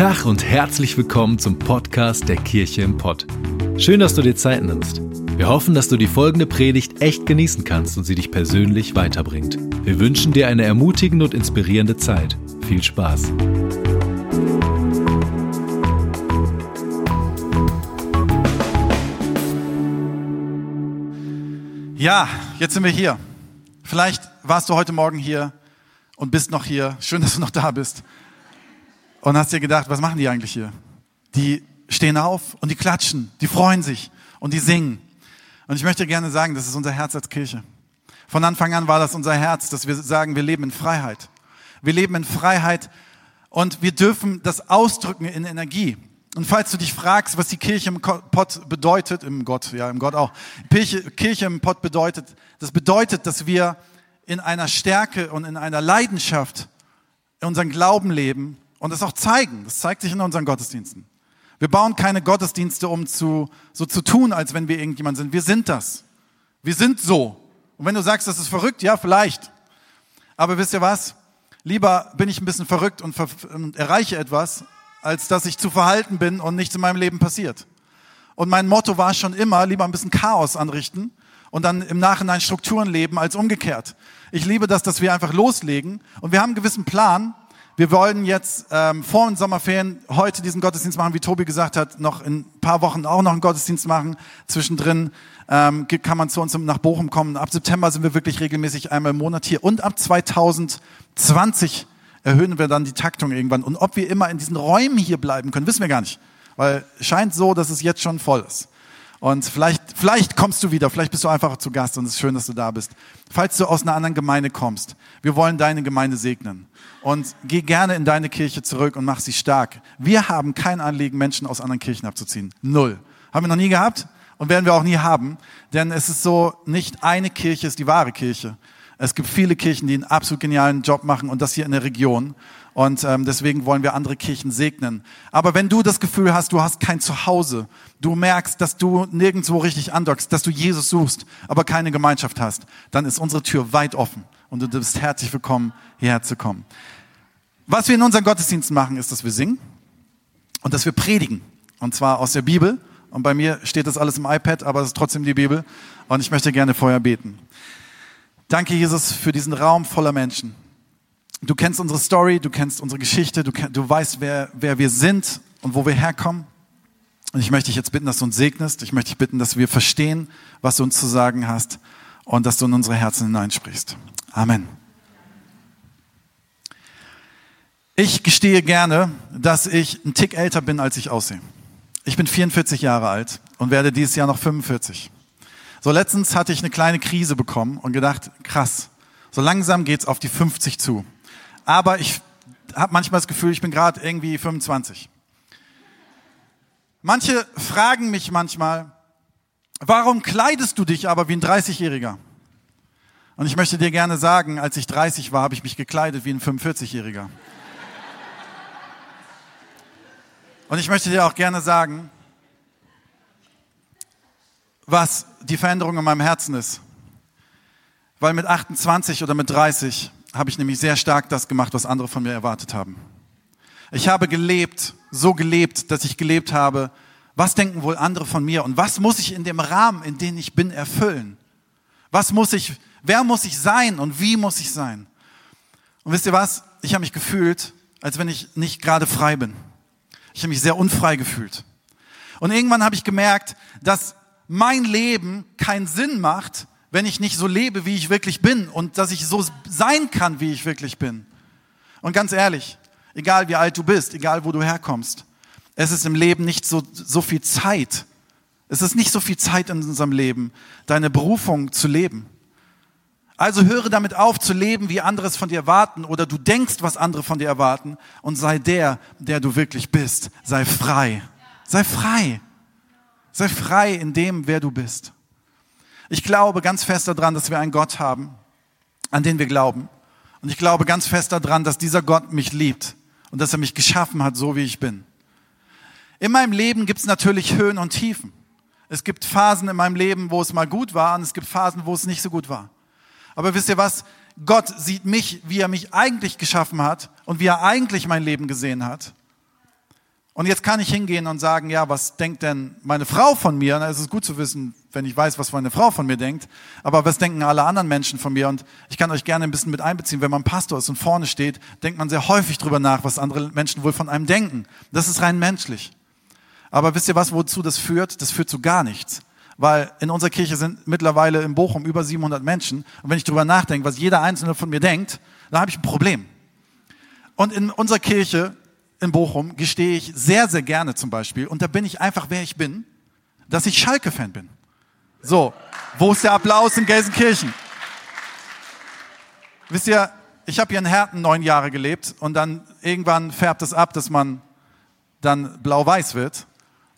Tag und herzlich willkommen zum Podcast der Kirche im Pott. Schön, dass du dir Zeit nimmst. Wir hoffen, dass du die folgende Predigt echt genießen kannst und sie dich persönlich weiterbringt. Wir wünschen dir eine ermutigende und inspirierende Zeit. Viel Spaß. Ja, jetzt sind wir hier. Vielleicht warst du heute Morgen hier und bist noch hier. Schön, dass du noch da bist. Und hast dir gedacht, was machen die eigentlich hier? Die stehen auf und die klatschen, die freuen sich und die singen. Und ich möchte gerne sagen, das ist unser Herz als Kirche. Von Anfang an war das unser Herz, dass wir sagen, wir leben in Freiheit. Wir leben in Freiheit und wir dürfen das ausdrücken in Energie. Und falls du dich fragst, was die Kirche im Pott bedeutet, im Gott, ja, im Gott auch, Kirche, Kirche im Pott bedeutet, das bedeutet, dass wir in einer Stärke und in einer Leidenschaft unseren Glauben leben und das auch zeigen. Das zeigt sich in unseren Gottesdiensten. Wir bauen keine Gottesdienste, um zu, so zu tun, als wenn wir irgendjemand sind. Wir sind das. Wir sind so. Und wenn du sagst, das ist verrückt, ja, vielleicht. Aber wisst ihr was? Lieber bin ich ein bisschen verrückt und, ver und erreiche etwas, als dass ich zu verhalten bin und nichts in meinem Leben passiert. Und mein Motto war schon immer, lieber ein bisschen Chaos anrichten und dann im Nachhinein Strukturen leben als umgekehrt. Ich liebe das, dass wir einfach loslegen und wir haben einen gewissen Plan wir wollen jetzt ähm, vor den Sommerferien heute diesen Gottesdienst machen, wie Tobi gesagt hat, noch in ein paar Wochen auch noch einen Gottesdienst machen. Zwischendrin ähm, kann man zu uns nach Bochum kommen. Ab September sind wir wirklich regelmäßig einmal im Monat hier. Und ab 2020 erhöhen wir dann die Taktung irgendwann. Und ob wir immer in diesen Räumen hier bleiben können, wissen wir gar nicht. Weil scheint so, dass es jetzt schon voll ist. Und vielleicht, vielleicht kommst du wieder, vielleicht bist du einfach zu Gast und es ist schön, dass du da bist. Falls du aus einer anderen Gemeinde kommst, wir wollen deine Gemeinde segnen. Und geh gerne in deine Kirche zurück und mach sie stark. Wir haben kein Anliegen, Menschen aus anderen Kirchen abzuziehen. Null. Haben wir noch nie gehabt und werden wir auch nie haben. Denn es ist so, nicht eine Kirche ist die wahre Kirche. Es gibt viele Kirchen, die einen absolut genialen Job machen und das hier in der Region. Und ähm, deswegen wollen wir andere Kirchen segnen. Aber wenn du das Gefühl hast, du hast kein Zuhause, du merkst, dass du nirgendwo richtig andockst, dass du Jesus suchst, aber keine Gemeinschaft hast, dann ist unsere Tür weit offen und du bist herzlich willkommen, hierher zu kommen. Was wir in unseren Gottesdiensten machen, ist, dass wir singen und dass wir predigen. Und zwar aus der Bibel. Und bei mir steht das alles im iPad, aber es ist trotzdem die Bibel. Und ich möchte gerne vorher beten. Danke, Jesus, für diesen Raum voller Menschen. Du kennst unsere Story, du kennst unsere Geschichte, du, du weißt, wer, wer wir sind und wo wir herkommen. Und ich möchte dich jetzt bitten, dass du uns segnest. Ich möchte dich bitten, dass wir verstehen, was du uns zu sagen hast und dass du in unsere Herzen hineinsprichst. Amen. Ich gestehe gerne, dass ich ein Tick älter bin, als ich aussehe. Ich bin 44 Jahre alt und werde dieses Jahr noch 45. So letztens hatte ich eine kleine Krise bekommen und gedacht, krass, so langsam geht's auf die 50 zu aber ich habe manchmal das Gefühl, ich bin gerade irgendwie 25. Manche fragen mich manchmal, warum kleidest du dich aber wie ein 30-Jähriger? Und ich möchte dir gerne sagen, als ich 30 war, habe ich mich gekleidet wie ein 45-Jähriger. Und ich möchte dir auch gerne sagen, was die Veränderung in meinem Herzen ist. Weil mit 28 oder mit 30 habe ich nämlich sehr stark das gemacht, was andere von mir erwartet haben. Ich habe gelebt, so gelebt, dass ich gelebt habe, was denken wohl andere von mir und was muss ich in dem Rahmen, in dem ich bin, erfüllen? Was muss ich, wer muss ich sein und wie muss ich sein? Und wisst ihr was? Ich habe mich gefühlt, als wenn ich nicht gerade frei bin. Ich habe mich sehr unfrei gefühlt. Und irgendwann habe ich gemerkt, dass mein Leben keinen Sinn macht, wenn ich nicht so lebe, wie ich wirklich bin und dass ich so sein kann, wie ich wirklich bin. Und ganz ehrlich, egal wie alt du bist, egal wo du herkommst, es ist im Leben nicht so, so viel Zeit. Es ist nicht so viel Zeit in unserem Leben, deine Berufung zu leben. Also höre damit auf zu leben, wie andere es von dir erwarten oder du denkst, was andere von dir erwarten und sei der, der du wirklich bist. Sei frei. Sei frei. Sei frei in dem, wer du bist. Ich glaube ganz fest daran, dass wir einen Gott haben, an den wir glauben. Und ich glaube ganz fest daran, dass dieser Gott mich liebt und dass er mich geschaffen hat, so wie ich bin. In meinem Leben gibt es natürlich Höhen und Tiefen. Es gibt Phasen in meinem Leben, wo es mal gut war und es gibt Phasen, wo es nicht so gut war. Aber wisst ihr was? Gott sieht mich, wie er mich eigentlich geschaffen hat und wie er eigentlich mein Leben gesehen hat. Und jetzt kann ich hingehen und sagen, ja, was denkt denn meine Frau von mir? Na, es ist gut zu wissen, wenn ich weiß, was meine Frau von mir denkt. Aber was denken alle anderen Menschen von mir? Und ich kann euch gerne ein bisschen mit einbeziehen. Wenn man Pastor ist und vorne steht, denkt man sehr häufig drüber nach, was andere Menschen wohl von einem denken. Das ist rein menschlich. Aber wisst ihr was, wozu das führt? Das führt zu gar nichts. Weil in unserer Kirche sind mittlerweile in Bochum über 700 Menschen. Und wenn ich drüber nachdenke, was jeder Einzelne von mir denkt, dann habe ich ein Problem. Und in unserer Kirche in Bochum gestehe ich sehr, sehr gerne zum Beispiel, und da bin ich einfach, wer ich bin, dass ich Schalke-Fan bin. So, wo ist der Applaus in Gelsenkirchen? Wisst ihr, ich habe hier in Herten neun Jahre gelebt und dann irgendwann färbt es ab, dass man dann blau-weiß wird.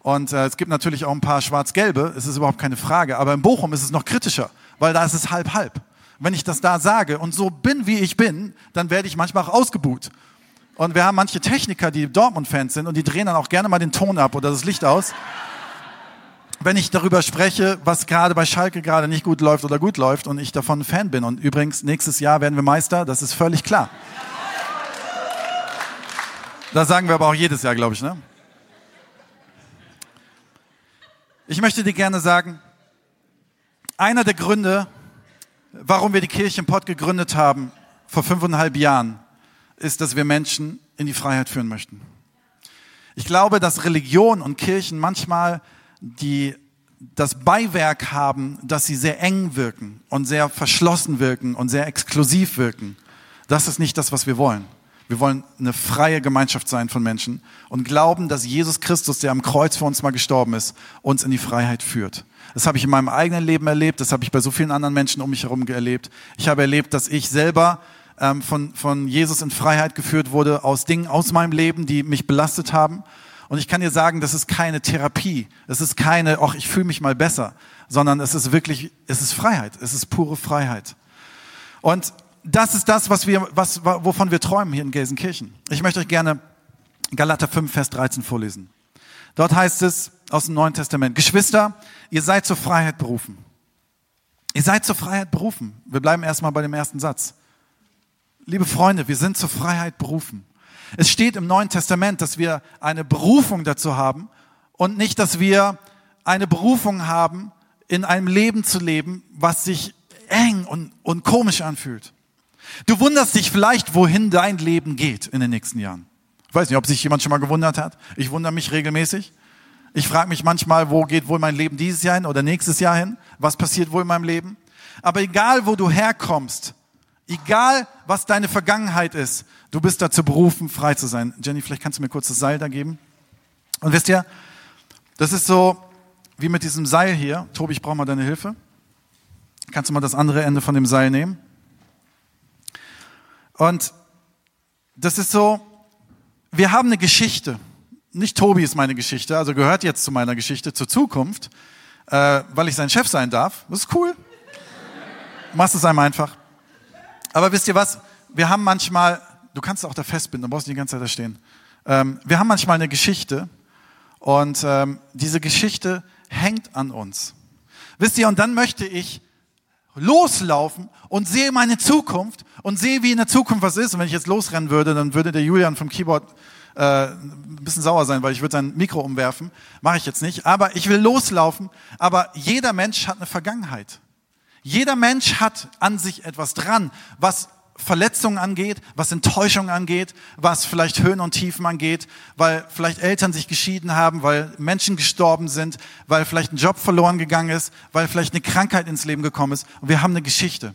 Und äh, es gibt natürlich auch ein paar schwarz-gelbe, es ist überhaupt keine Frage. Aber in Bochum ist es noch kritischer, weil da ist es halb-halb. Wenn ich das da sage und so bin, wie ich bin, dann werde ich manchmal auch ausgebuht. Und wir haben manche Techniker, die Dortmund-Fans sind und die drehen dann auch gerne mal den Ton ab oder das Licht aus. Wenn ich darüber spreche, was gerade bei Schalke gerade nicht gut läuft oder gut läuft und ich davon ein Fan bin. Und übrigens, nächstes Jahr werden wir Meister, das ist völlig klar. Das sagen wir aber auch jedes Jahr, glaube ich. Ne? Ich möchte dir gerne sagen, einer der Gründe, warum wir die Kirche im Pott gegründet haben, vor fünfeinhalb Jahren, ist, dass wir Menschen in die Freiheit führen möchten. Ich glaube, dass Religion und Kirchen manchmal die, das Beiwerk haben, dass sie sehr eng wirken und sehr verschlossen wirken und sehr exklusiv wirken. Das ist nicht das, was wir wollen. Wir wollen eine freie Gemeinschaft sein von Menschen und glauben, dass Jesus Christus, der am Kreuz für uns mal gestorben ist, uns in die Freiheit führt. Das habe ich in meinem eigenen Leben erlebt, das habe ich bei so vielen anderen Menschen um mich herum erlebt. Ich habe erlebt, dass ich selber ähm, von, von Jesus in Freiheit geführt wurde aus Dingen aus meinem Leben, die mich belastet haben. Und ich kann dir sagen, das ist keine Therapie. Es ist keine, ach, ich fühle mich mal besser, sondern es ist wirklich, es ist Freiheit. Es ist pure Freiheit. Und das ist das, was wir, was, wovon wir träumen hier in Gelsenkirchen. Ich möchte euch gerne Galater 5, Vers 13 vorlesen. Dort heißt es aus dem Neuen Testament, Geschwister, ihr seid zur Freiheit berufen. Ihr seid zur Freiheit berufen. Wir bleiben erstmal bei dem ersten Satz. Liebe Freunde, wir sind zur Freiheit berufen. Es steht im Neuen Testament, dass wir eine Berufung dazu haben und nicht, dass wir eine Berufung haben, in einem Leben zu leben, was sich eng und, und komisch anfühlt. Du wunderst dich vielleicht, wohin dein Leben geht in den nächsten Jahren. Ich weiß nicht, ob sich jemand schon mal gewundert hat. Ich wundere mich regelmäßig. Ich frage mich manchmal, wo geht wohl mein Leben dieses Jahr hin oder nächstes Jahr hin? Was passiert wohl in meinem Leben? Aber egal, wo du herkommst, Egal, was deine Vergangenheit ist, du bist dazu berufen, frei zu sein. Jenny, vielleicht kannst du mir kurz das Seil da geben. Und wisst ihr, das ist so wie mit diesem Seil hier. Tobi, ich brauche mal deine Hilfe. Kannst du mal das andere Ende von dem Seil nehmen? Und das ist so, wir haben eine Geschichte. Nicht Tobi ist meine Geschichte, also gehört jetzt zu meiner Geschichte, zur Zukunft, äh, weil ich sein Chef sein darf. Das ist cool. Machst es einem einfach. Aber wisst ihr was? Wir haben manchmal, du kannst auch da festbinden, du brauchst nicht die ganze Zeit da stehen. Ähm, wir haben manchmal eine Geschichte und ähm, diese Geschichte hängt an uns. Wisst ihr, und dann möchte ich loslaufen und sehe meine Zukunft und sehe, wie in der Zukunft was ist. Und wenn ich jetzt losrennen würde, dann würde der Julian vom Keyboard äh, ein bisschen sauer sein, weil ich würde sein Mikro umwerfen. Mache ich jetzt nicht. Aber ich will loslaufen. Aber jeder Mensch hat eine Vergangenheit. Jeder Mensch hat an sich etwas dran, was Verletzungen angeht, was Enttäuschung angeht, was vielleicht Höhen und Tiefen angeht, weil vielleicht Eltern sich geschieden haben, weil Menschen gestorben sind, weil vielleicht ein Job verloren gegangen ist, weil vielleicht eine Krankheit ins Leben gekommen ist. Und wir haben eine Geschichte.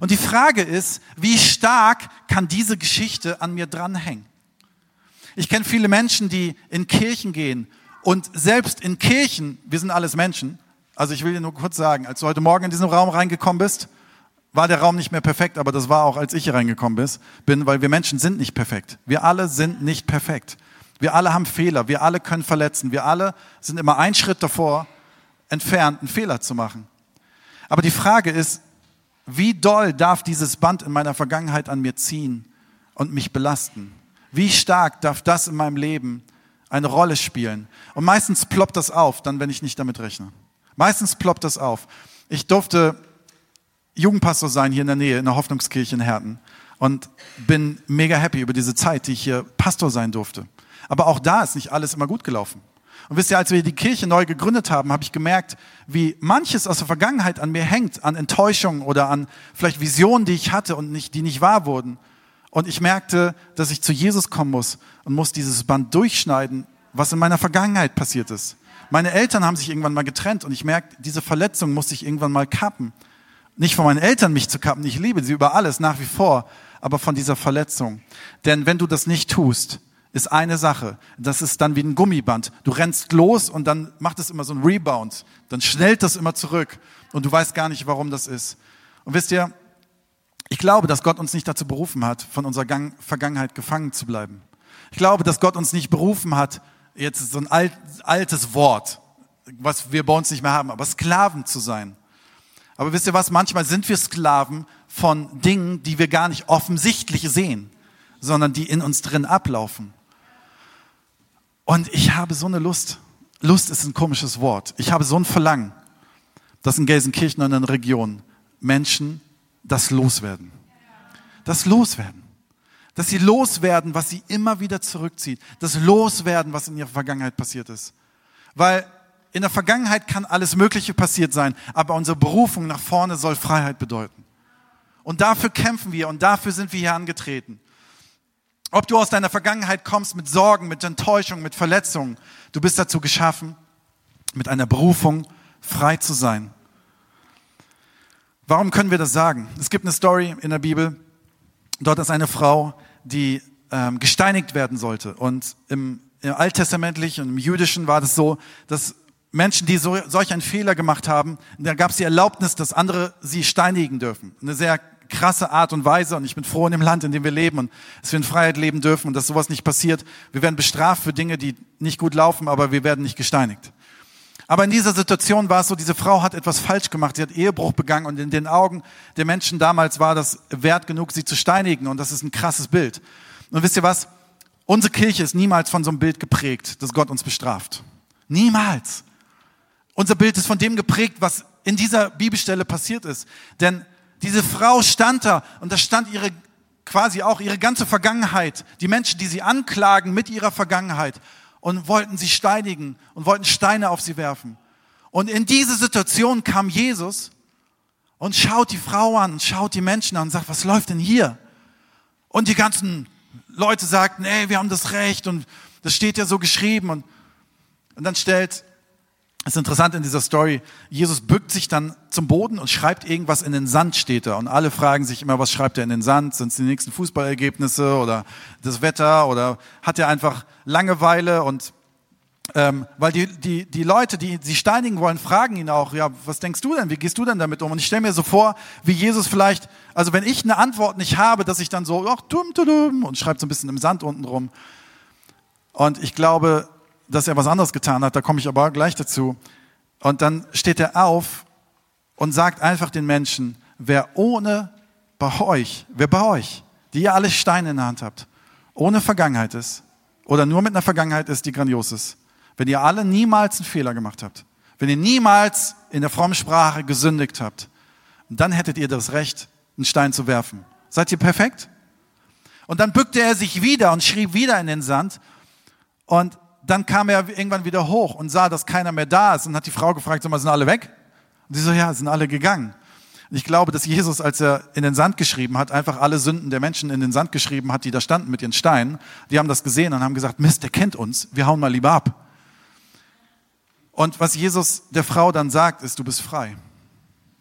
Und die Frage ist, wie stark kann diese Geschichte an mir dranhängen? Ich kenne viele Menschen, die in Kirchen gehen und selbst in Kirchen, wir sind alles Menschen, also ich will dir nur kurz sagen, als du heute Morgen in diesen Raum reingekommen bist, war der Raum nicht mehr perfekt, aber das war auch, als ich hier reingekommen bin, weil wir Menschen sind nicht perfekt. Wir alle sind nicht perfekt. Wir alle haben Fehler, wir alle können verletzen, wir alle sind immer einen Schritt davor entfernt, einen Fehler zu machen. Aber die Frage ist, wie doll darf dieses Band in meiner Vergangenheit an mir ziehen und mich belasten? Wie stark darf das in meinem Leben eine Rolle spielen? Und meistens ploppt das auf, dann wenn ich nicht damit rechne. Meistens ploppt das auf. Ich durfte Jugendpastor sein hier in der Nähe, in der Hoffnungskirche in Herten und bin mega happy über diese Zeit, die ich hier Pastor sein durfte. Aber auch da ist nicht alles immer gut gelaufen. Und wisst ihr, als wir die Kirche neu gegründet haben, habe ich gemerkt, wie manches aus der Vergangenheit an mir hängt, an Enttäuschungen oder an vielleicht Visionen, die ich hatte und nicht, die nicht wahr wurden. Und ich merkte, dass ich zu Jesus kommen muss und muss dieses Band durchschneiden, was in meiner Vergangenheit passiert ist. Meine Eltern haben sich irgendwann mal getrennt und ich merkte, diese Verletzung musste ich irgendwann mal kappen. Nicht von meinen Eltern mich zu kappen, ich liebe sie über alles nach wie vor, aber von dieser Verletzung. Denn wenn du das nicht tust, ist eine Sache. Das ist dann wie ein Gummiband. Du rennst los und dann macht es immer so ein Rebound. Dann schnellt das immer zurück und du weißt gar nicht, warum das ist. Und wisst ihr, ich glaube, dass Gott uns nicht dazu berufen hat, von unserer Gang Vergangenheit gefangen zu bleiben. Ich glaube, dass Gott uns nicht berufen hat, jetzt so ein alt, altes Wort, was wir bei uns nicht mehr haben, aber Sklaven zu sein. Aber wisst ihr was? Manchmal sind wir Sklaven von Dingen, die wir gar nicht offensichtlich sehen, sondern die in uns drin ablaufen. Und ich habe so eine Lust. Lust ist ein komisches Wort. Ich habe so ein Verlangen, dass in Gelsenkirchen und in der Region Menschen das loswerden. Das loswerden. Dass sie loswerden, was sie immer wieder zurückzieht. Das loswerden, was in ihrer Vergangenheit passiert ist. Weil in der Vergangenheit kann alles Mögliche passiert sein, aber unsere Berufung nach vorne soll Freiheit bedeuten. Und dafür kämpfen wir und dafür sind wir hier angetreten. Ob du aus deiner Vergangenheit kommst mit Sorgen, mit Enttäuschung, mit Verletzungen, du bist dazu geschaffen, mit einer Berufung frei zu sein. Warum können wir das sagen? Es gibt eine Story in der Bibel. Dort ist eine Frau, die ähm, gesteinigt werden sollte. Und im, im Alttestamentlichen und im Jüdischen war das so, dass Menschen, die so, solch einen Fehler gemacht haben, da gab es die Erlaubnis, dass andere sie steinigen dürfen. Eine sehr krasse Art und Weise und ich bin froh in dem Land, in dem wir leben und dass wir in Freiheit leben dürfen und dass sowas nicht passiert. Wir werden bestraft für Dinge, die nicht gut laufen, aber wir werden nicht gesteinigt. Aber in dieser Situation war es so, diese Frau hat etwas falsch gemacht, sie hat Ehebruch begangen und in den Augen der Menschen damals war das wert genug, sie zu steinigen und das ist ein krasses Bild. Und wisst ihr was? Unsere Kirche ist niemals von so einem Bild geprägt, dass Gott uns bestraft. Niemals. Unser Bild ist von dem geprägt, was in dieser Bibelstelle passiert ist. Denn diese Frau stand da und da stand ihre quasi auch ihre ganze Vergangenheit, die Menschen, die sie anklagen mit ihrer Vergangenheit und wollten sie steinigen und wollten Steine auf sie werfen. Und in diese Situation kam Jesus und schaut die Frau an schaut die Menschen an und sagt, was läuft denn hier? Und die ganzen Leute sagten, ey, wir haben das Recht und das steht ja so geschrieben. Und, und dann stellt es ist interessant in dieser Story. Jesus bückt sich dann zum Boden und schreibt irgendwas in den Sand, steht er. Und alle fragen sich immer, was schreibt er in den Sand? Sind es die nächsten Fußballergebnisse oder das Wetter oder hat er einfach Langeweile? Und ähm, weil die, die, die Leute, die sie steinigen wollen, fragen ihn auch, ja, was denkst du denn? Wie gehst du denn damit um? Und ich stelle mir so vor, wie Jesus vielleicht, also wenn ich eine Antwort nicht habe, dass ich dann so, ach, dumm, dumm, und schreibt so ein bisschen im Sand unten rum. Und ich glaube, dass er was anderes getan hat, da komme ich aber gleich dazu. Und dann steht er auf und sagt einfach den Menschen, wer ohne bei euch, wer bei euch, die ihr alle Steine in der Hand habt, ohne Vergangenheit ist oder nur mit einer Vergangenheit ist, die grandios ist, wenn ihr alle niemals einen Fehler gemacht habt, wenn ihr niemals in der frommen Sprache gesündigt habt, dann hättet ihr das Recht, einen Stein zu werfen. Seid ihr perfekt? Und dann bückte er sich wieder und schrieb wieder in den Sand. Und dann kam er irgendwann wieder hoch und sah, dass keiner mehr da ist und hat die Frau gefragt, sag mal, sind alle weg? Und sie so, ja, sind alle gegangen. Und ich glaube, dass Jesus, als er in den Sand geschrieben hat, einfach alle Sünden der Menschen in den Sand geschrieben hat, die da standen mit ihren Steinen. Die haben das gesehen und haben gesagt, Mist, der kennt uns, wir hauen mal lieber ab. Und was Jesus der Frau dann sagt, ist, du bist frei.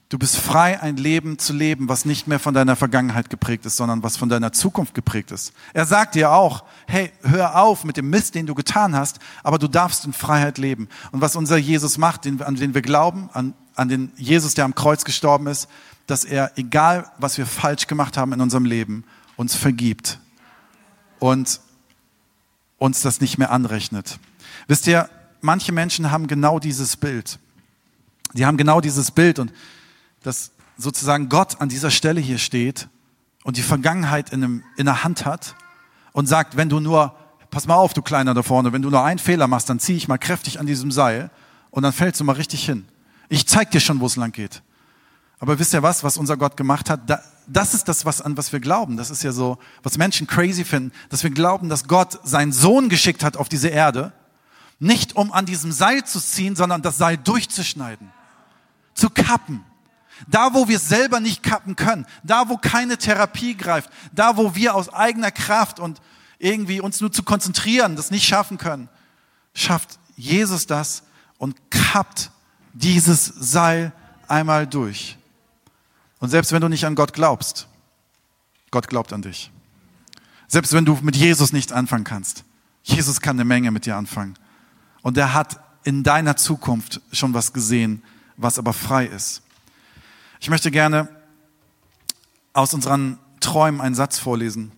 Du bist frei, ein Leben zu leben, was nicht mehr von deiner Vergangenheit geprägt ist, sondern was von deiner Zukunft geprägt ist. Er sagt dir auch, hey, hör auf mit dem Mist, den du getan hast, aber du darfst in Freiheit leben. Und was unser Jesus macht, an den wir glauben, an, an den Jesus, der am Kreuz gestorben ist, dass er, egal was wir falsch gemacht haben in unserem Leben, uns vergibt und uns das nicht mehr anrechnet. Wisst ihr, manche Menschen haben genau dieses Bild. Die haben genau dieses Bild und dass sozusagen Gott an dieser Stelle hier steht und die Vergangenheit in, einem, in der Hand hat und sagt, wenn du nur, pass mal auf, du Kleiner da vorne, wenn du nur einen Fehler machst, dann ziehe ich mal kräftig an diesem Seil und dann fällst du mal richtig hin. Ich zeig dir schon, wo es lang geht. Aber wisst ihr was, was unser Gott gemacht hat? Da, das ist das, was, an was wir glauben. Das ist ja so, was Menschen crazy finden, dass wir glauben, dass Gott seinen Sohn geschickt hat auf diese Erde, nicht um an diesem Seil zu ziehen, sondern das Seil durchzuschneiden, zu kappen. Da, wo wir es selber nicht kappen können, da, wo keine Therapie greift, da, wo wir aus eigener Kraft und irgendwie uns nur zu konzentrieren, das nicht schaffen können, schafft Jesus das und kappt dieses Seil einmal durch. Und selbst wenn du nicht an Gott glaubst, Gott glaubt an dich. Selbst wenn du mit Jesus nichts anfangen kannst, Jesus kann eine Menge mit dir anfangen. Und er hat in deiner Zukunft schon was gesehen, was aber frei ist. Ich möchte gerne aus unseren Träumen einen Satz vorlesen.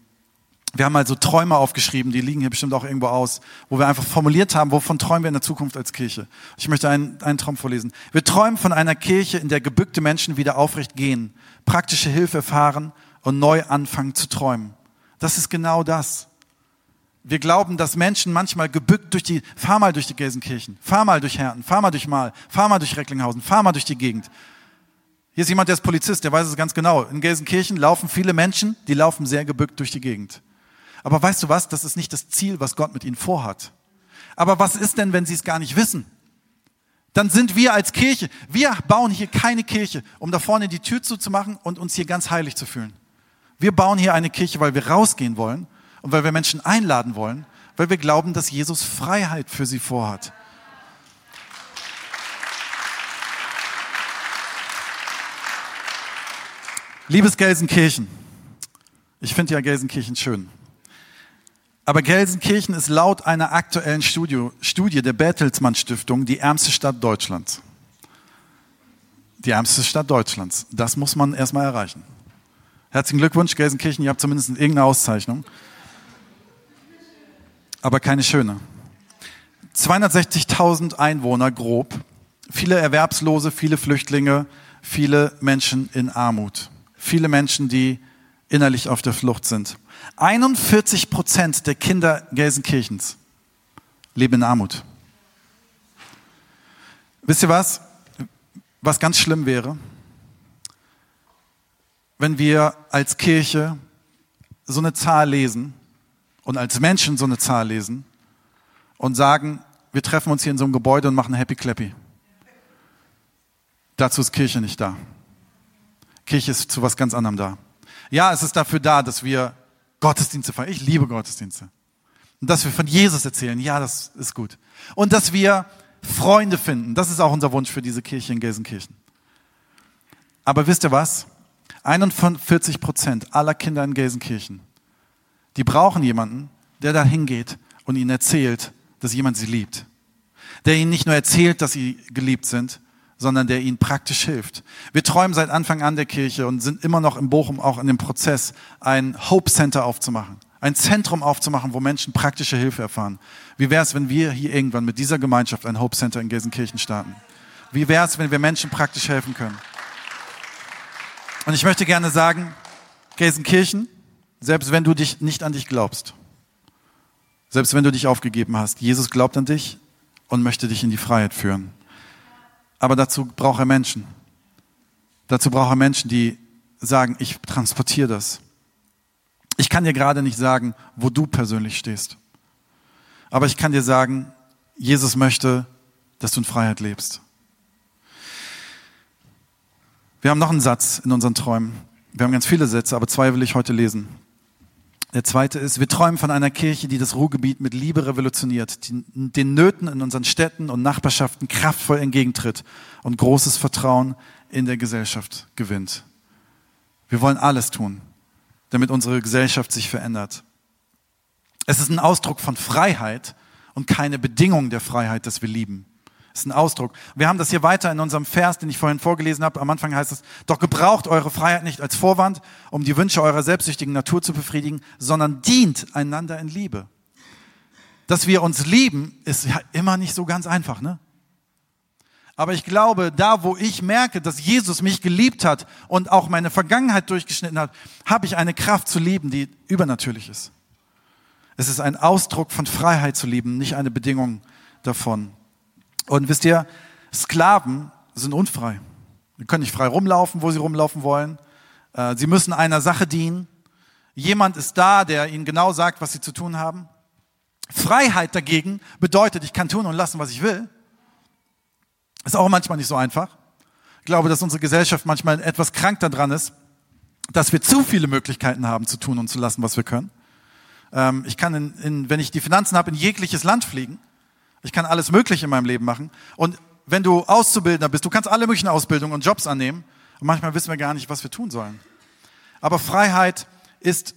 Wir haben also Träume aufgeschrieben, die liegen hier bestimmt auch irgendwo aus, wo wir einfach formuliert haben, wovon träumen wir in der Zukunft als Kirche. Ich möchte einen, einen Traum vorlesen. Wir träumen von einer Kirche, in der gebückte Menschen wieder aufrecht gehen, praktische Hilfe erfahren und neu anfangen zu träumen. Das ist genau das. Wir glauben, dass Menschen manchmal gebückt durch die, fahr mal durch die Gelsenkirchen, fahr mal durch Herten, fahr mal durch Mal, fahr mal durch Recklinghausen, fahr mal durch die Gegend. Hier ist jemand, der ist Polizist, der weiß es ganz genau. In Gelsenkirchen laufen viele Menschen, die laufen sehr gebückt durch die Gegend. Aber weißt du was? Das ist nicht das Ziel, was Gott mit ihnen vorhat. Aber was ist denn, wenn sie es gar nicht wissen? Dann sind wir als Kirche, wir bauen hier keine Kirche, um da vorne die Tür zuzumachen und uns hier ganz heilig zu fühlen. Wir bauen hier eine Kirche, weil wir rausgehen wollen und weil wir Menschen einladen wollen, weil wir glauben, dass Jesus Freiheit für sie vorhat. Liebes Gelsenkirchen, ich finde ja Gelsenkirchen schön. Aber Gelsenkirchen ist laut einer aktuellen Studie, Studie der Bertelsmann Stiftung die ärmste Stadt Deutschlands. Die ärmste Stadt Deutschlands. Das muss man erstmal erreichen. Herzlichen Glückwunsch, Gelsenkirchen, ihr habt zumindest irgendeine Auszeichnung. Aber keine schöne. 260.000 Einwohner grob, viele Erwerbslose, viele Flüchtlinge, viele Menschen in Armut, viele Menschen, die innerlich auf der Flucht sind. 41 Prozent der Kinder Gelsenkirchens leben in Armut. Wisst ihr was? Was ganz schlimm wäre, wenn wir als Kirche so eine Zahl lesen und als Menschen so eine Zahl lesen und sagen, wir treffen uns hier in so einem Gebäude und machen Happy Clappy. Dazu ist Kirche nicht da. Kirche ist zu was ganz anderem da. Ja, es ist dafür da, dass wir Gottesdienste feiern. Ich liebe Gottesdienste. Und dass wir von Jesus erzählen, ja, das ist gut. Und dass wir Freunde finden, das ist auch unser Wunsch für diese Kirche in Gelsenkirchen. Aber wisst ihr was? 41 Prozent aller Kinder in Gelsenkirchen, die brauchen jemanden, der da hingeht und ihnen erzählt, dass jemand sie liebt. Der ihnen nicht nur erzählt, dass sie geliebt sind, sondern der ihnen praktisch hilft. Wir träumen seit Anfang an der Kirche und sind immer noch in Bochum auch in dem Prozess, ein Hope Center aufzumachen. Ein Zentrum aufzumachen, wo Menschen praktische Hilfe erfahren. Wie wäre es, wenn wir hier irgendwann mit dieser Gemeinschaft ein Hope Center in Gelsenkirchen starten? Wie wäre es, wenn wir Menschen praktisch helfen können? Und ich möchte gerne sagen, Gelsenkirchen, selbst wenn du dich nicht an dich glaubst, selbst wenn du dich aufgegeben hast, Jesus glaubt an dich und möchte dich in die Freiheit führen. Aber dazu braucht er Menschen. Dazu braucht er Menschen, die sagen, ich transportiere das. Ich kann dir gerade nicht sagen, wo du persönlich stehst. Aber ich kann dir sagen, Jesus möchte, dass du in Freiheit lebst. Wir haben noch einen Satz in unseren Träumen. Wir haben ganz viele Sätze, aber zwei will ich heute lesen. Der zweite ist, wir träumen von einer Kirche, die das Ruhrgebiet mit Liebe revolutioniert, die den Nöten in unseren Städten und Nachbarschaften kraftvoll entgegentritt und großes Vertrauen in der Gesellschaft gewinnt. Wir wollen alles tun, damit unsere Gesellschaft sich verändert. Es ist ein Ausdruck von Freiheit und keine Bedingung der Freiheit, dass wir lieben. Das ist ein Ausdruck. Wir haben das hier weiter in unserem Vers, den ich vorhin vorgelesen habe. Am Anfang heißt es, doch gebraucht eure Freiheit nicht als Vorwand, um die Wünsche eurer selbstsüchtigen Natur zu befriedigen, sondern dient einander in Liebe. Dass wir uns lieben, ist ja immer nicht so ganz einfach, ne? Aber ich glaube, da wo ich merke, dass Jesus mich geliebt hat und auch meine Vergangenheit durchgeschnitten hat, habe ich eine Kraft zu lieben, die übernatürlich ist. Es ist ein Ausdruck von Freiheit zu lieben, nicht eine Bedingung davon. Und wisst ihr, Sklaven sind unfrei. Die können nicht frei rumlaufen, wo sie rumlaufen wollen. Äh, sie müssen einer Sache dienen. Jemand ist da, der ihnen genau sagt, was sie zu tun haben. Freiheit dagegen bedeutet, ich kann tun und lassen, was ich will. Ist auch manchmal nicht so einfach. Ich glaube, dass unsere Gesellschaft manchmal etwas krank daran ist, dass wir zu viele Möglichkeiten haben, zu tun und zu lassen, was wir können. Ähm, ich kann, in, in, wenn ich die Finanzen habe, in jegliches Land fliegen. Ich kann alles Mögliche in meinem Leben machen. Und wenn du Auszubildender bist, du kannst alle möglichen Ausbildungen und Jobs annehmen. Und manchmal wissen wir gar nicht, was wir tun sollen. Aber Freiheit ist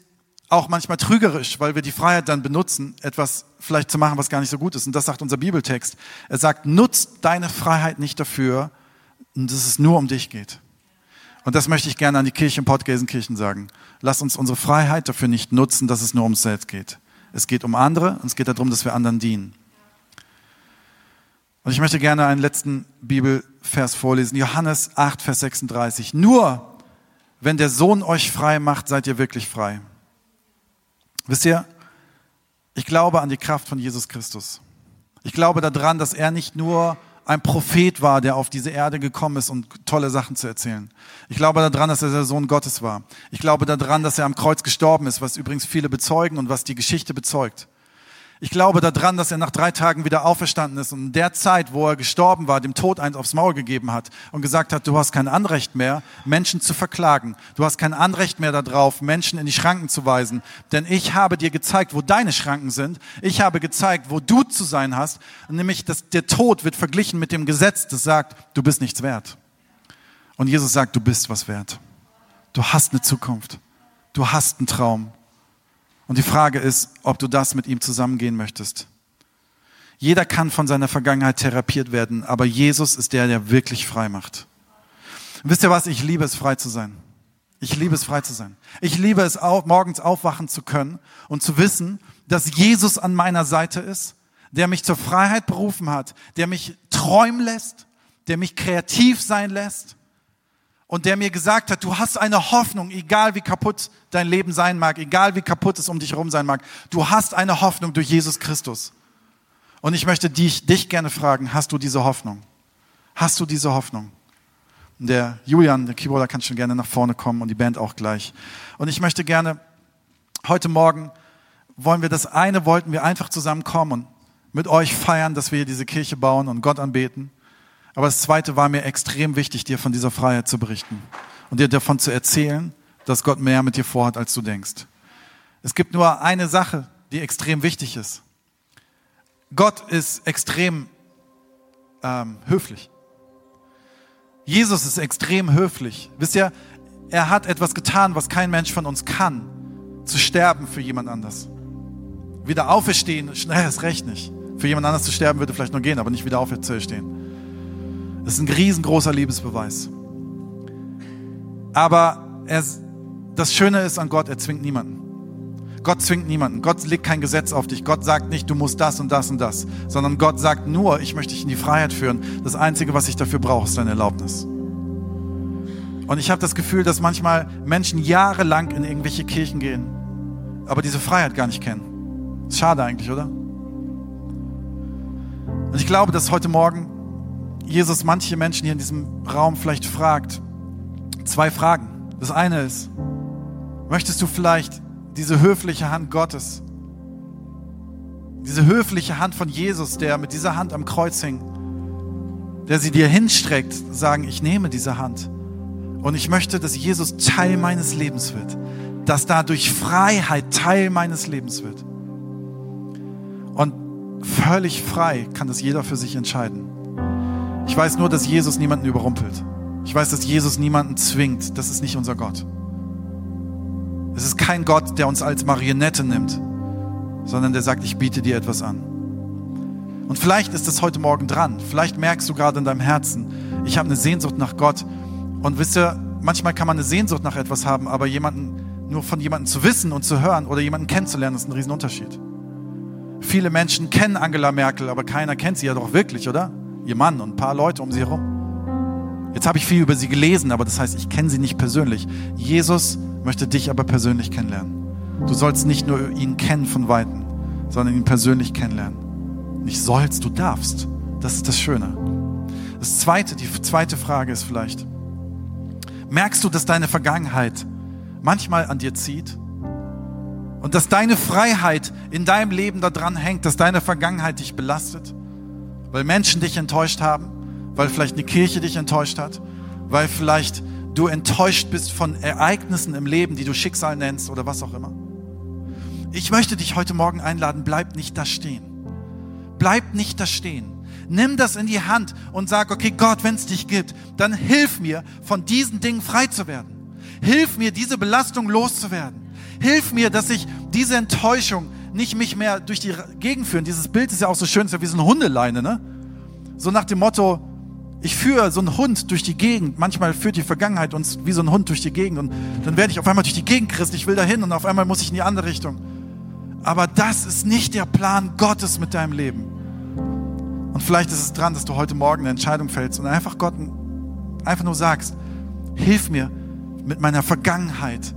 auch manchmal trügerisch, weil wir die Freiheit dann benutzen, etwas vielleicht zu machen, was gar nicht so gut ist. Und das sagt unser Bibeltext. Er sagt, nutzt deine Freiheit nicht dafür, dass es nur um dich geht. Und das möchte ich gerne an die Kirche in Pottgelsenkirchen sagen. Lass uns unsere Freiheit dafür nicht nutzen, dass es nur ums Selbst geht. Es geht um andere und es geht darum, dass wir anderen dienen. Und ich möchte gerne einen letzten Bibelvers vorlesen. Johannes 8, Vers 36. Nur wenn der Sohn euch frei macht, seid ihr wirklich frei. Wisst ihr, ich glaube an die Kraft von Jesus Christus. Ich glaube daran, dass er nicht nur ein Prophet war, der auf diese Erde gekommen ist, um tolle Sachen zu erzählen. Ich glaube daran, dass er der Sohn Gottes war. Ich glaube daran, dass er am Kreuz gestorben ist, was übrigens viele bezeugen und was die Geschichte bezeugt. Ich glaube daran, dass er nach drei Tagen wieder auferstanden ist und in der Zeit, wo er gestorben war, dem Tod eins aufs Maul gegeben hat und gesagt hat, du hast kein Anrecht mehr, Menschen zu verklagen. Du hast kein Anrecht mehr darauf, Menschen in die Schranken zu weisen. Denn ich habe dir gezeigt, wo deine Schranken sind. Ich habe gezeigt, wo du zu sein hast. Nämlich, dass der Tod wird verglichen mit dem Gesetz, das sagt, du bist nichts wert. Und Jesus sagt, du bist was wert. Du hast eine Zukunft. Du hast einen Traum. Und die Frage ist, ob du das mit ihm zusammengehen möchtest. Jeder kann von seiner Vergangenheit therapiert werden, aber Jesus ist der, der wirklich frei macht. Und wisst ihr was? Ich liebe es, frei zu sein. Ich liebe es, frei zu sein. Ich liebe es, auch, morgens aufwachen zu können und zu wissen, dass Jesus an meiner Seite ist, der mich zur Freiheit berufen hat, der mich träumen lässt, der mich kreativ sein lässt, und der mir gesagt hat, du hast eine Hoffnung, egal wie kaputt dein Leben sein mag, egal wie kaputt es um dich herum sein mag, du hast eine Hoffnung durch Jesus Christus. Und ich möchte dich, dich gerne fragen, hast du diese Hoffnung? Hast du diese Hoffnung? Der Julian, der Keyboarder, kann schon gerne nach vorne kommen und die Band auch gleich. Und ich möchte gerne, heute Morgen wollen wir das eine, wollten wir einfach zusammenkommen und mit euch feiern, dass wir hier diese Kirche bauen und Gott anbeten. Aber das Zweite war mir extrem wichtig, dir von dieser Freiheit zu berichten und dir davon zu erzählen, dass Gott mehr mit dir vorhat, als du denkst. Es gibt nur eine Sache, die extrem wichtig ist. Gott ist extrem ähm, höflich. Jesus ist extrem höflich. Wisst ihr, er hat etwas getan, was kein Mensch von uns kann, zu sterben für jemand anders. Wieder auferstehen, schnell ist recht nicht. Für jemand anders zu sterben würde vielleicht nur gehen, aber nicht wieder auferstehen. Das ist ein riesengroßer Liebesbeweis. Aber er, das Schöne ist an Gott, er zwingt niemanden. Gott zwingt niemanden. Gott legt kein Gesetz auf dich. Gott sagt nicht, du musst das und das und das, sondern Gott sagt nur, ich möchte dich in die Freiheit führen. Das Einzige, was ich dafür brauche, ist deine Erlaubnis. Und ich habe das Gefühl, dass manchmal Menschen jahrelang in irgendwelche Kirchen gehen, aber diese Freiheit gar nicht kennen. Schade eigentlich, oder? Und ich glaube, dass heute Morgen Jesus manche Menschen hier in diesem Raum vielleicht fragt, zwei Fragen. Das eine ist, möchtest du vielleicht diese höfliche Hand Gottes, diese höfliche Hand von Jesus, der mit dieser Hand am Kreuz hing, der sie dir hinstreckt, sagen, ich nehme diese Hand und ich möchte, dass Jesus Teil meines Lebens wird, dass dadurch Freiheit Teil meines Lebens wird. Und völlig frei kann das jeder für sich entscheiden. Ich weiß nur, dass Jesus niemanden überrumpelt. Ich weiß, dass Jesus niemanden zwingt. Das ist nicht unser Gott. Es ist kein Gott, der uns als Marionette nimmt, sondern der sagt, ich biete dir etwas an. Und vielleicht ist es heute Morgen dran. Vielleicht merkst du gerade in deinem Herzen, ich habe eine Sehnsucht nach Gott. Und wisst ihr, manchmal kann man eine Sehnsucht nach etwas haben, aber jemanden, nur von jemandem zu wissen und zu hören oder jemanden kennenzulernen, ist ein Riesenunterschied. Viele Menschen kennen Angela Merkel, aber keiner kennt sie ja doch wirklich, oder? Ihr Mann und ein paar Leute um sie herum. Jetzt habe ich viel über sie gelesen, aber das heißt, ich kenne sie nicht persönlich. Jesus möchte dich aber persönlich kennenlernen. Du sollst nicht nur ihn kennen von Weitem, sondern ihn persönlich kennenlernen. Nicht sollst, du darfst. Das ist das Schöne. Das zweite, die zweite Frage ist vielleicht, Merkst du, dass deine Vergangenheit manchmal an dir zieht? Und dass deine Freiheit in deinem Leben daran hängt, dass deine Vergangenheit dich belastet? Weil Menschen dich enttäuscht haben? Weil vielleicht eine Kirche dich enttäuscht hat? Weil vielleicht du enttäuscht bist von Ereignissen im Leben, die du Schicksal nennst oder was auch immer? Ich möchte dich heute Morgen einladen, bleib nicht da stehen. Bleib nicht da stehen. Nimm das in die Hand und sag, okay Gott, wenn es dich gibt, dann hilf mir, von diesen Dingen frei zu werden. Hilf mir, diese Belastung loszuwerden. Hilf mir, dass ich diese Enttäuschung nicht mich mehr durch die Gegend führen. Dieses Bild ist ja auch so schön, ist ja wie so eine Hundeleine, ne? So nach dem Motto, ich führe so einen Hund durch die Gegend. Manchmal führt die Vergangenheit uns wie so ein Hund durch die Gegend und dann werde ich auf einmal durch die Gegend Christ. Ich will dahin und auf einmal muss ich in die andere Richtung. Aber das ist nicht der Plan Gottes mit deinem Leben. Und vielleicht ist es dran, dass du heute Morgen eine Entscheidung fällst und einfach Gott einfach nur sagst, hilf mir mit meiner Vergangenheit,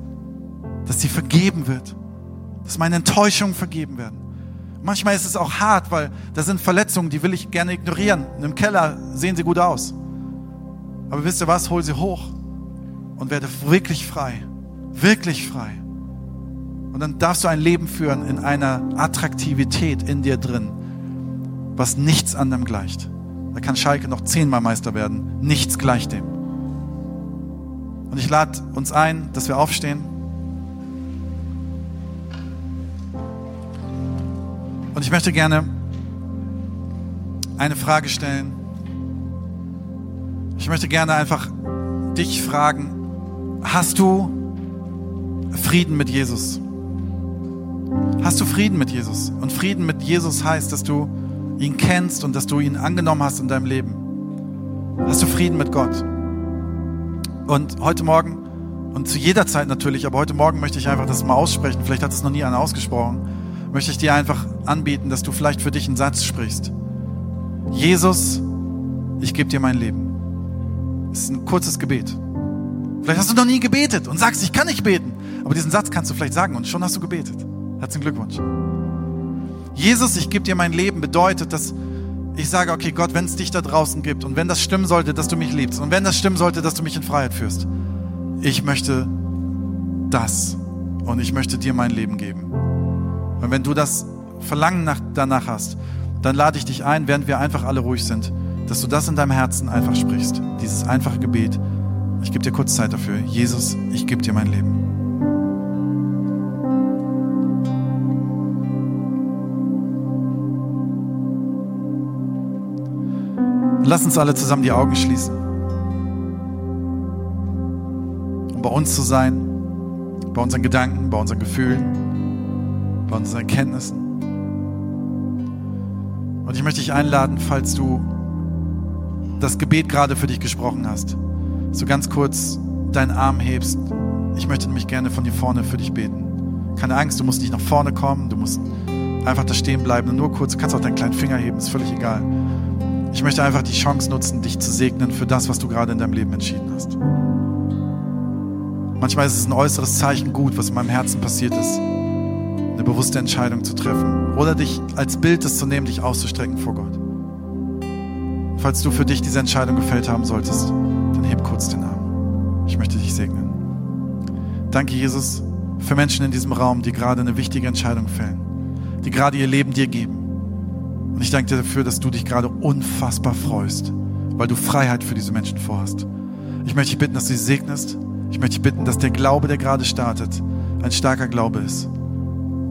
dass sie vergeben wird, dass meine Enttäuschungen vergeben werden. Manchmal ist es auch hart, weil da sind Verletzungen, die will ich gerne ignorieren. Im Keller sehen sie gut aus. Aber wisst ihr was? Hol sie hoch und werde wirklich frei. Wirklich frei. Und dann darfst du ein Leben führen in einer Attraktivität in dir drin, was nichts anderem gleicht. Da kann Schalke noch zehnmal Meister werden. Nichts gleicht dem. Und ich lade uns ein, dass wir aufstehen. Und ich möchte gerne eine Frage stellen. Ich möchte gerne einfach dich fragen, hast du Frieden mit Jesus? Hast du Frieden mit Jesus? Und Frieden mit Jesus heißt, dass du ihn kennst und dass du ihn angenommen hast in deinem Leben. Hast du Frieden mit Gott? Und heute Morgen und zu jeder Zeit natürlich, aber heute Morgen möchte ich einfach das mal aussprechen. Vielleicht hat es noch nie einer ausgesprochen. Möchte ich dir einfach anbieten, dass du vielleicht für dich einen Satz sprichst. Jesus, ich gebe dir mein Leben. Das ist ein kurzes Gebet. Vielleicht hast du noch nie gebetet und sagst, ich kann nicht beten. Aber diesen Satz kannst du vielleicht sagen und schon hast du gebetet. Herzlichen Glückwunsch. Jesus, ich gebe dir mein Leben bedeutet, dass ich sage, okay, Gott, wenn es dich da draußen gibt und wenn das stimmen sollte, dass du mich liebst und wenn das stimmen sollte, dass du mich in Freiheit führst, ich möchte das und ich möchte dir mein Leben geben. Und wenn du das Verlangen nach, danach hast, dann lade ich dich ein, während wir einfach alle ruhig sind, dass du das in deinem Herzen einfach sprichst. Dieses einfache Gebet. Ich gebe dir kurz Zeit dafür. Jesus, ich gebe dir mein Leben. Lass uns alle zusammen die Augen schließen. Um bei uns zu sein, bei unseren Gedanken, bei unseren Gefühlen, bei unseren Erkenntnissen. Und ich möchte dich einladen, falls du das Gebet gerade für dich gesprochen hast, so ganz kurz deinen Arm hebst. Ich möchte nämlich gerne von dir vorne für dich beten. Keine Angst, du musst nicht nach vorne kommen, du musst einfach da stehen bleiben und nur kurz, du kannst auch deinen kleinen Finger heben, ist völlig egal. Ich möchte einfach die Chance nutzen, dich zu segnen für das, was du gerade in deinem Leben entschieden hast. Manchmal ist es ein äußeres Zeichen gut, was in meinem Herzen passiert ist, eine bewusste Entscheidung zu treffen oder dich als Bild des zu nehmen, dich auszustrecken vor Gott. Falls du für dich diese Entscheidung gefällt haben solltest, dann heb kurz den Arm. Ich möchte dich segnen. Danke, Jesus, für Menschen in diesem Raum, die gerade eine wichtige Entscheidung fällen, die gerade ihr Leben dir geben. Und ich danke dir dafür, dass du dich gerade unfassbar freust, weil du Freiheit für diese Menschen vorhast. Ich möchte dich bitten, dass du sie segnest. Ich möchte dich bitten, dass der Glaube, der gerade startet, ein starker Glaube ist.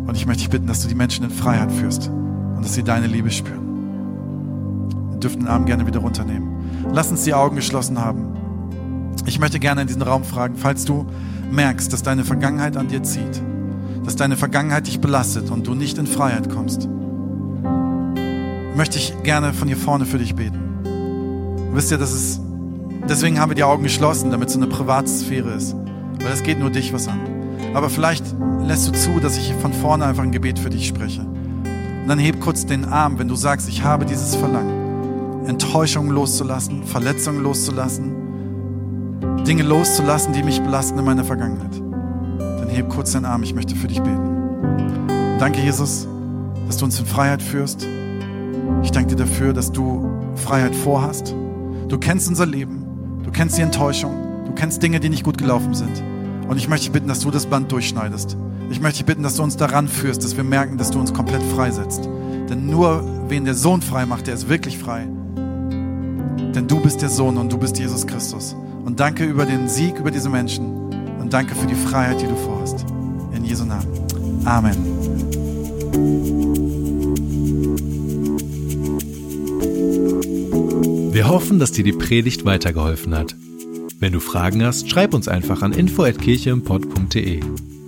Und ich möchte dich bitten, dass du die Menschen in Freiheit führst und dass sie deine Liebe spüren. Wir dürfen den Arm gerne wieder runternehmen. Lass uns die Augen geschlossen haben. Ich möchte gerne in diesen Raum fragen, falls du merkst, dass deine Vergangenheit an dir zieht, dass deine Vergangenheit dich belastet und du nicht in Freiheit kommst möchte ich gerne von hier vorne für dich beten. Du wisst ja, das ist, deswegen haben wir die Augen geschlossen, damit es so eine Privatsphäre ist. Weil es geht nur dich was an. Aber vielleicht lässt du zu, dass ich von vorne einfach ein Gebet für dich spreche. Und dann heb kurz den Arm, wenn du sagst, ich habe dieses Verlangen, Enttäuschungen loszulassen, Verletzungen loszulassen, Dinge loszulassen, die mich belasten in meiner Vergangenheit. Dann heb kurz den Arm, ich möchte für dich beten. danke, Jesus, dass du uns in Freiheit führst. Ich danke dir dafür, dass du Freiheit vorhast. Du kennst unser Leben. Du kennst die Enttäuschung. Du kennst Dinge, die nicht gut gelaufen sind. Und ich möchte bitten, dass du das Band durchschneidest. Ich möchte dich bitten, dass du uns daran führst, dass wir merken, dass du uns komplett freisetzt. Denn nur wen der Sohn frei macht, der ist wirklich frei. Denn du bist der Sohn und du bist Jesus Christus. Und danke über den Sieg über diese Menschen. Und danke für die Freiheit, die du vorhast. In Jesu Namen. Amen. Wir hoffen, dass dir die Predigt weitergeholfen hat. Wenn du Fragen hast, schreib uns einfach an info@kircheimpott.de.